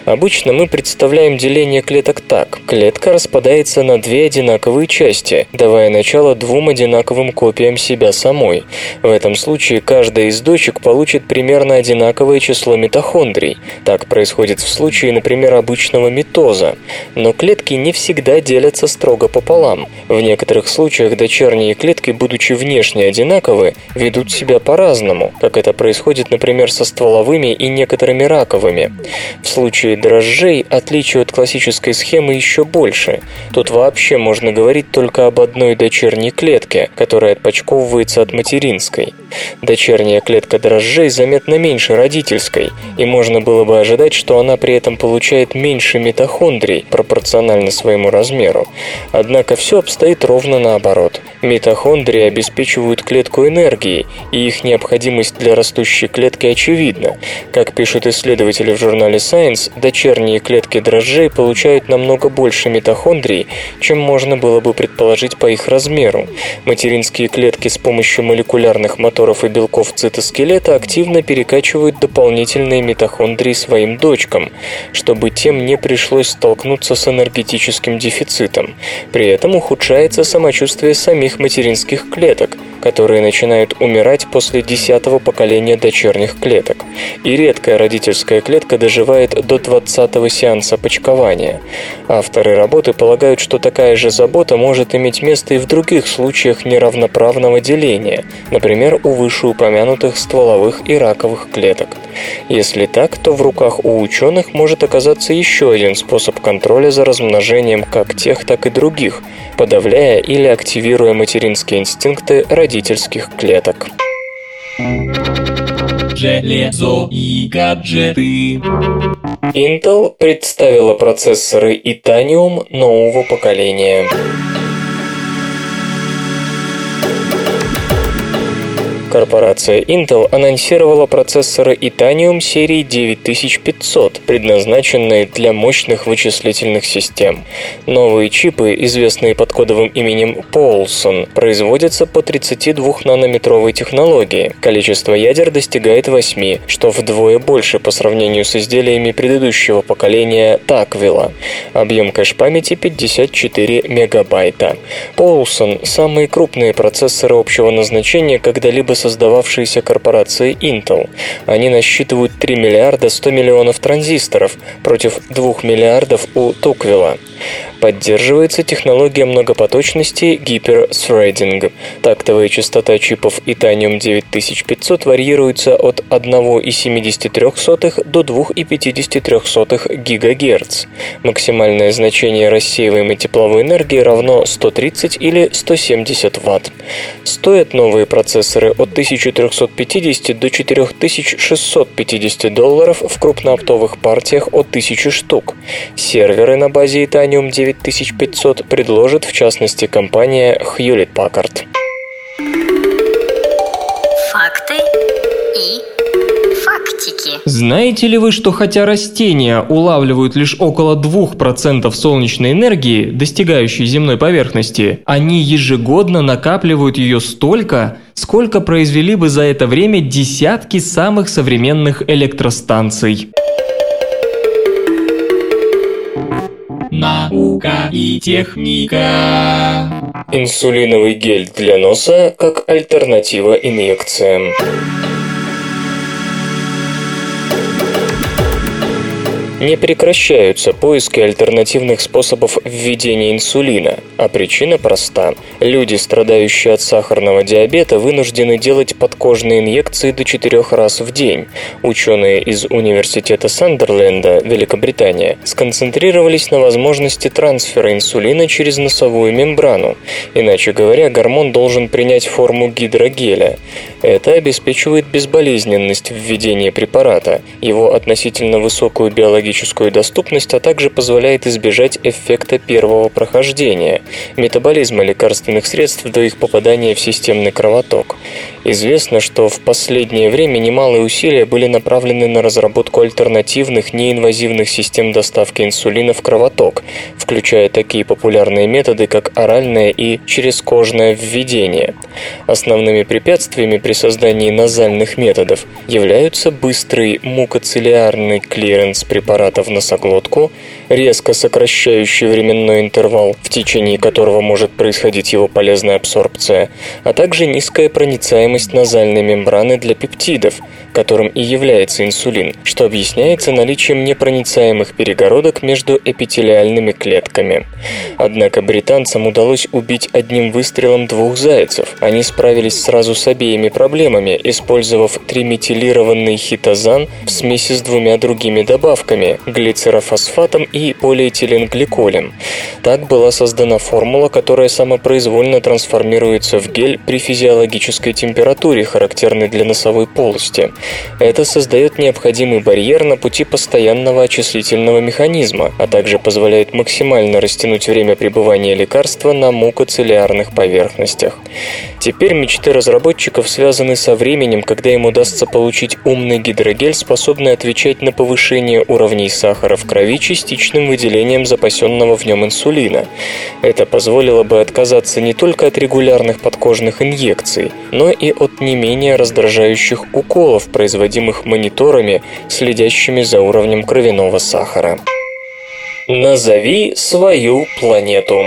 Обычно мы представляем деление клеток так. Клетка распадается на две одинаковые части, давая начало двум одинаковым копиям себя самой. В этом случае каждая из дочек получит примерно одинаковое число митохондрий. Так происходит в случае, например, обычного митоза. Но клетки не всегда делятся строго пополам. В некоторых случаях дочерние клетки, будучи внешне одинаковы, ведут себя по-разному, как это происходит, например, со стволовыми и некоторыми раковыми. В случае дрожжей отличие от классической схемы еще больше. Тут вообще можно говорить только об одной дочерней клетке, которая отпочковывается от материнской. Дочерняя клетка дрожжей заметно меньше родительской, и можно было бы ожидать, что она при этом получает меньше митохондрий пропорционально своему размеру. Однако все обстоит ровно наоборот. Митохондрии обеспечивают клетку энергией, и их необходимость для растущей клетки очевидна. Как пишут исследователи в журнале Science, дочерние клетки дрожжей получают намного больше митохондрий, чем можно было бы предположить по их размеру. Материнские клетки с помощью молекулярных моторов и белков цитоскелета активно перекачивают дополнительные митохондрии своим дочкам, чтобы тем не пришлось столкнуться с энергетическим дефицитом. При этом ухудшается самочувствие самих материнских клеток, которые начинают умирать после десятого поколения дочерних клеток. И редкая родительская клетка доживает до 20-го сеанса почкования. Авторы работы полагают, что такая же забота может иметь место и в других случаях неравноправного деления, например, у вышеупомянутых стволовых и раковых клеток. Если так, то в руках у ученых может оказаться еще один способ контроля за размножением как тех, так и других, подавляя или активируя материнские инстинкты родительских клеток. Железо и гаджеты. Intel представила процессоры Itanium нового поколения. Корпорация Intel анонсировала процессоры Itanium серии 9500, предназначенные для мощных вычислительных систем. Новые чипы, известные под кодовым именем Paulson, производятся по 32-нанометровой технологии. Количество ядер достигает 8, что вдвое больше по сравнению с изделиями предыдущего поколения Таквила. Объем кэш-памяти 54 мегабайта. Paulson – самые крупные процессоры общего назначения, когда-либо создававшиеся корпорацией Intel. Они насчитывают 3 миллиарда 100 миллионов транзисторов против 2 миллиардов у Токвилла. Поддерживается технология многопоточности гиперthreading. Тактовая частота чипов Itanium 9500 варьируется от 1,73 до 2,53 ГГц. Максимальное значение рассеиваемой тепловой энергии равно 130 или 170 Вт. Стоят новые процессоры от 1350 до 4650 долларов в крупнооптовых партиях от 1000 штук. Серверы на базе Itanium 9500 предложит в частности компания Hewlett Packard. Факты и фактики. Знаете ли вы, что хотя растения улавливают лишь около 2% солнечной энергии, достигающей земной поверхности, они ежегодно накапливают ее столько, сколько произвели бы за это время десятки самых современных электростанций. Наука и техника. Инсулиновый гель для носа как альтернатива инъекциям. Не прекращаются поиски альтернативных способов введения инсулина, а причина проста. Люди, страдающие от сахарного диабета, вынуждены делать подкожные инъекции до 4 раз в день. Ученые из Университета Сандерленда, Великобритания, сконцентрировались на возможности трансфера инсулина через носовую мембрану. Иначе говоря, гормон должен принять форму гидрогеля. Это обеспечивает безболезненность введения препарата, его относительно высокую биологическую доступность, а также позволяет избежать эффекта первого прохождения, метаболизма лекарственных средств до их попадания в системный кровоток. Известно, что в последнее время немалые усилия были направлены на разработку альтернативных неинвазивных систем доставки инсулина в кровоток, включая такие популярные методы, как оральное и черезкожное введение. Основными препятствиями при создании назальных методов являются быстрый мукоцилиарный клиренс препарата в носоглотку, резко сокращающий временной интервал, в течение которого может происходить его полезная абсорбция, а также низкая проницаемость назальной мембраны для пептидов, которым и является инсулин, что объясняется наличием непроницаемых перегородок между эпителиальными клетками. Однако британцам удалось убить одним выстрелом двух зайцев. Они справились сразу с обеими проблемами, использовав триметилированный хитозан в смеси с двумя другими добавками – глицерофосфатом и полиэтиленгликолем. Так была создана формула, которая самопроизвольно трансформируется в гель при физиологической температуре, характерной для носовой полости. Это создает необходимый барьер на пути постоянного очислительного механизма, а также позволяет максимально растянуть время пребывания лекарства на мукоцилиарных поверхностях. Теперь мечты разработчиков связаны со временем, когда им удастся получить умный гидрогель, способный отвечать на повышение уровней сахара в крови частичным выделением запасенного в нем инсулина. Это позволило бы отказаться не только от регулярных подкожных инъекций, но и от не менее раздражающих уколов, производимых мониторами, следящими за уровнем кровяного сахара. Назови свою планету.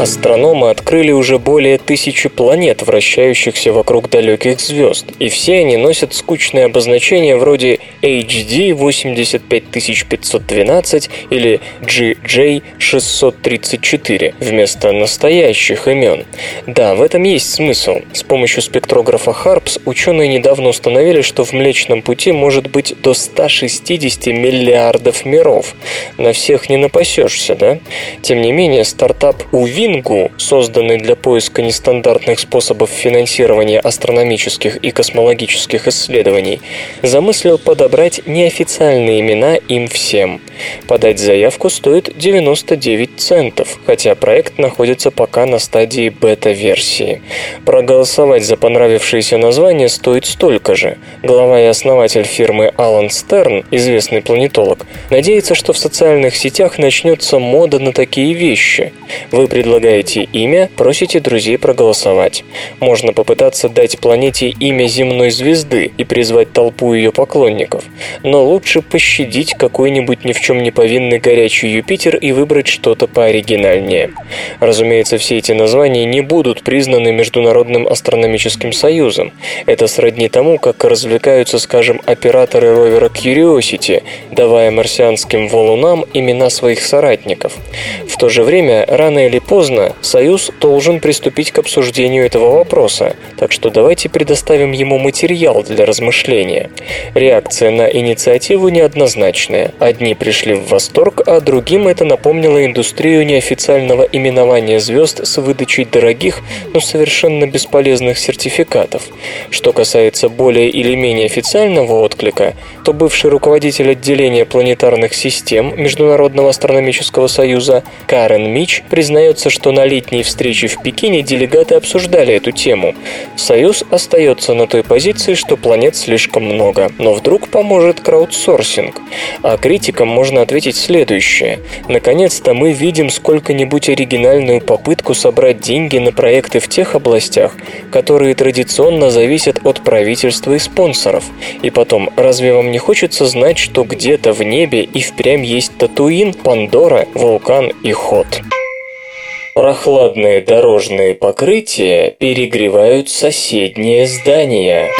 Астрономы открыли уже более тысячи планет, вращающихся вокруг далеких звезд, и все они носят скучные обозначения вроде HD 85512 или GJ 634 вместо настоящих имен. Да, в этом есть смысл. С помощью спектрографа HARPS ученые недавно установили, что в Млечном Пути может быть до 160 миллиардов миров. На всех не напасешься, да? Тем не менее, стартап Увин Рингу, созданный для поиска нестандартных способов финансирования астрономических и космологических исследований, замыслил подобрать неофициальные имена им всем. Подать заявку стоит 99 центов, хотя проект находится пока на стадии бета-версии. Проголосовать за понравившееся название стоит столько же. Глава и основатель фирмы Алан Стерн, известный планетолог, надеется, что в социальных сетях начнется мода на такие вещи. Вы предлагаете предлагаете имя, просите друзей проголосовать. Можно попытаться дать планете имя земной звезды и призвать толпу ее поклонников. Но лучше пощадить какой-нибудь ни в чем не повинный горячий Юпитер и выбрать что-то пооригинальнее. Разумеется, все эти названия не будут признаны Международным астрономическим союзом. Это сродни тому, как развлекаются, скажем, операторы ровера Curiosity, давая марсианским валунам имена своих соратников. В то же время, рано или поздно, Союз должен приступить к обсуждению этого вопроса, так что давайте предоставим ему материал для размышления. Реакция на инициативу неоднозначная. Одни пришли в восторг, а другим это напомнило индустрию неофициального именования звезд с выдачей дорогих, но совершенно бесполезных сертификатов. Что касается более или менее официального отклика, то бывший руководитель отделения планетарных систем Международного астрономического союза Карен Мич признается, что на летней встрече в Пекине делегаты обсуждали эту тему. Союз остается на той позиции, что планет слишком много, но вдруг поможет краудсорсинг. А критикам можно ответить следующее. Наконец-то мы видим сколько-нибудь оригинальную попытку собрать деньги на проекты в тех областях, которые традиционно зависят от правительства и спонсоров. И потом, разве вам не хочется знать, что где-то в небе и впрямь есть Татуин, Пандора, Вулкан и Ход? Прохладные дорожные покрытия перегревают соседние здания.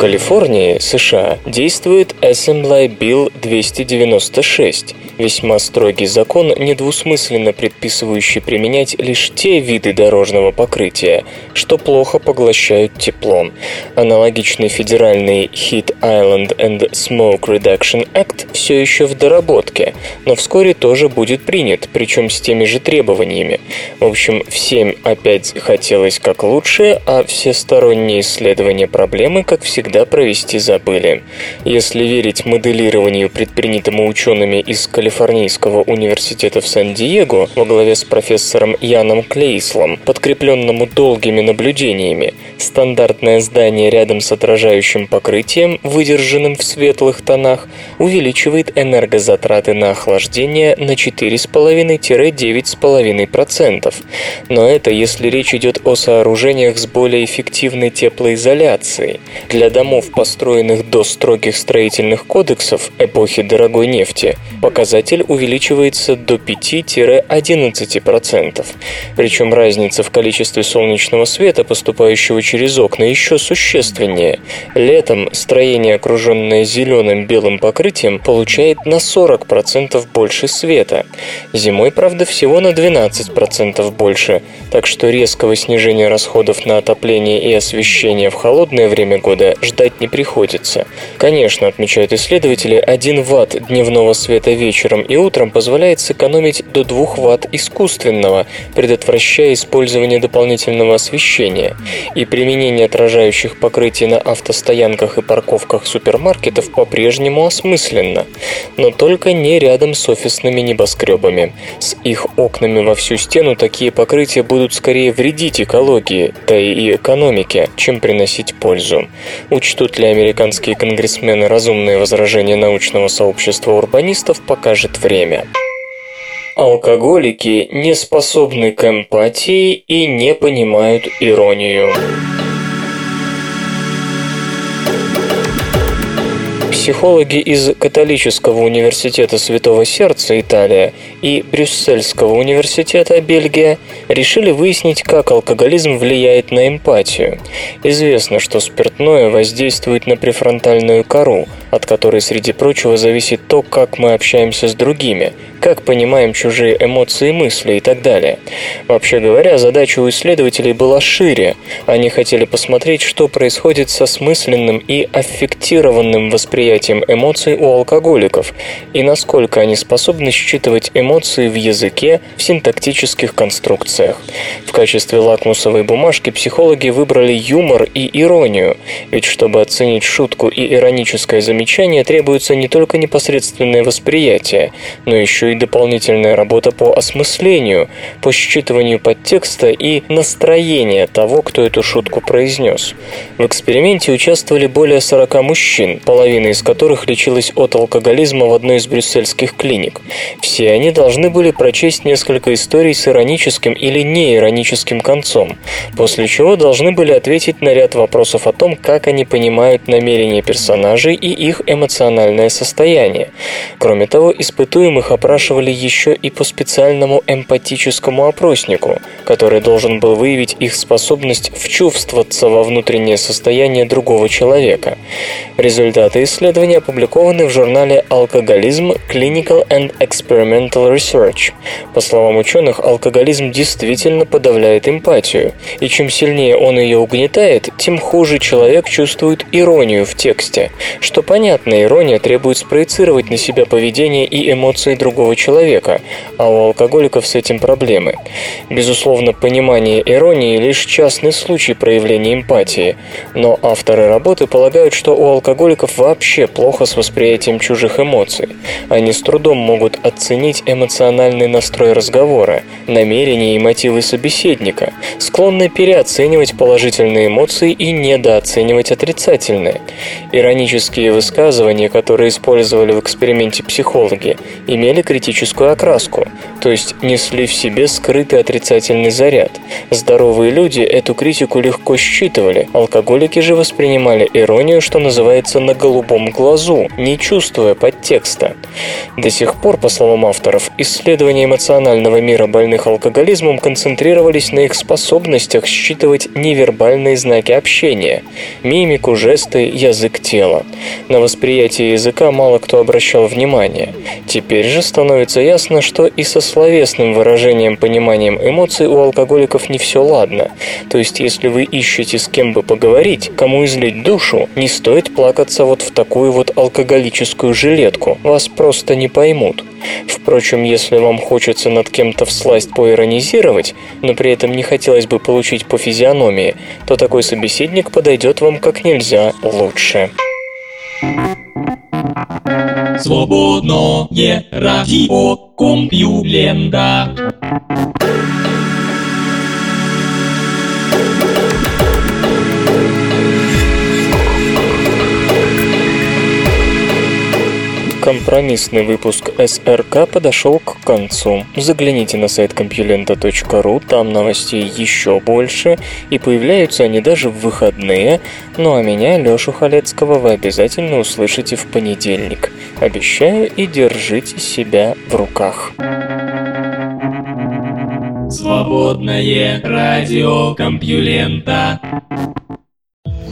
Калифорнии, США, действует Assembly Bill 296, весьма строгий закон, недвусмысленно предписывающий применять лишь те виды дорожного покрытия, что плохо поглощают тепло. Аналогичный федеральный Heat Island and Smoke Reduction Act все еще в доработке, но вскоре тоже будет принят, причем с теми же требованиями. В общем, всем опять хотелось как лучше, а всесторонние исследования проблемы, как всегда, провести забыли. Если верить моделированию, предпринятому учеными из Калифорнийского университета в Сан-Диего во главе с профессором Яном Клейслом, подкрепленному долгими наблюдениями, стандартное здание рядом с отражающим покрытием, выдержанным в светлых тонах, увеличивает энергозатраты на охлаждение на 4,5-9,5%. Но это если речь идет о сооружениях с более эффективной теплоизоляцией. Для домов, построенных до строгих строительных кодексов эпохи дорогой нефти, показатель увеличивается до 5-11%. Причем разница в количестве солнечного света, поступающего через окна, еще существеннее. Летом строение, окруженное зеленым белым покрытием, получает на 40% больше света. Зимой, правда, всего на 12% больше, так что резкого снижения расходов на отопление и освещение в холодное время года не приходится. Конечно, отмечают исследователи, 1 ватт дневного света вечером и утром позволяет сэкономить до 2 Вт искусственного, предотвращая использование дополнительного освещения. И применение отражающих покрытий на автостоянках и парковках супермаркетов по-прежнему осмысленно. Но только не рядом с офисными небоскребами. С их окнами во всю стену такие покрытия будут скорее вредить экологии, да и экономике, чем приносить пользу. Учтут ли американские конгрессмены разумные возражения научного сообщества урбанистов, покажет время. Алкоголики не способны к эмпатии и не понимают иронию. Психологи из Католического университета Святого Сердца Италия и Брюссельского университета Бельгия решили выяснить, как алкоголизм влияет на эмпатию. Известно, что спиртное воздействует на префронтальную кору, от которой, среди прочего, зависит то, как мы общаемся с другими, как понимаем чужие эмоции и мысли и так далее. Вообще говоря, задача у исследователей была шире. Они хотели посмотреть, что происходит со смысленным и аффектированным восприятием эмоций у алкоголиков и насколько они способны считывать эмоции в языке, в синтактических конструкциях. В качестве лакмусовой бумажки психологи выбрали юмор и иронию, ведь чтобы оценить шутку и ироническое замечание, требуется не только непосредственное восприятие, но еще и дополнительная работа по осмыслению, по считыванию подтекста и настроения того, кто эту шутку произнес. В эксперименте участвовали более 40 мужчин, половина из которых лечилась от алкоголизма в одной из брюссельских клиник. Все они должны были прочесть несколько историй с ироническим или неироническим концом, после чего должны были ответить на ряд вопросов о том, как они понимают намерения персонажей и их эмоциональное состояние. Кроме того, испытуемых опрашивали еще и по специальному эмпатическому опроснику, который должен был выявить их способность вчувствоваться во внутреннее состояние другого человека. Результаты исследования опубликованы в журнале «Алкоголизм. Clinical and Experimental Research». По словам ученых, алкоголизм действительно подавляет эмпатию, и чем сильнее он ее угнетает, тем хуже человек чувствует иронию в тексте. Что понятно, ирония требует спроецировать на себя поведение и эмоции другого человека, а у алкоголиков с этим проблемы. Безусловно, понимание иронии – лишь частный случай проявления эмпатии, но авторы работы полагают, что у алкоголиков вообще плохо с восприятием чужих эмоций. Они с трудом могут оценить эмоциональный настрой разговора, намерения и мотивы собеседника, склонны переоценивать положительные эмоции и недооценивать отрицательные. Иронические высказывания, которые использовали в эксперименте психологи, имели критическую окраску, то есть несли в себе скрытый отрицательный заряд. Здоровые люди эту критику легко считывали, алкоголики же воспринимали иронию, что называется, на голубом глазу, не чувствуя подтекста. До сих пор, по словам авторов, исследования эмоционального мира больных алкоголизмом концентрировались на их способностях считывать невербальные знаки общения – мимику, жесты, язык тела. На восприятие языка мало кто обращал внимание. Теперь же становится ясно, что и со словесным выражением пониманием эмоций у алкоголиков не все ладно. То есть, если вы ищете с кем бы поговорить, кому излить душу, не стоит плакаться вот в такую вот алкоголическую жилетку. Вас просто не поймут. Впрочем, если вам хочется над кем-то всласть поиронизировать, но при этом не хотелось бы получить по физиономии, то такой собеседник подойдет вам как нельзя лучше. Свободное радио Компьюлента. Компромиссный выпуск СРК подошел к концу. Загляните на сайт compulenta.ru, там новостей еще больше, и появляются они даже в выходные. Ну а меня, Лешу Халецкого, вы обязательно услышите в понедельник. Обещаю и держите себя в руках. Свободное радио Компьюлента.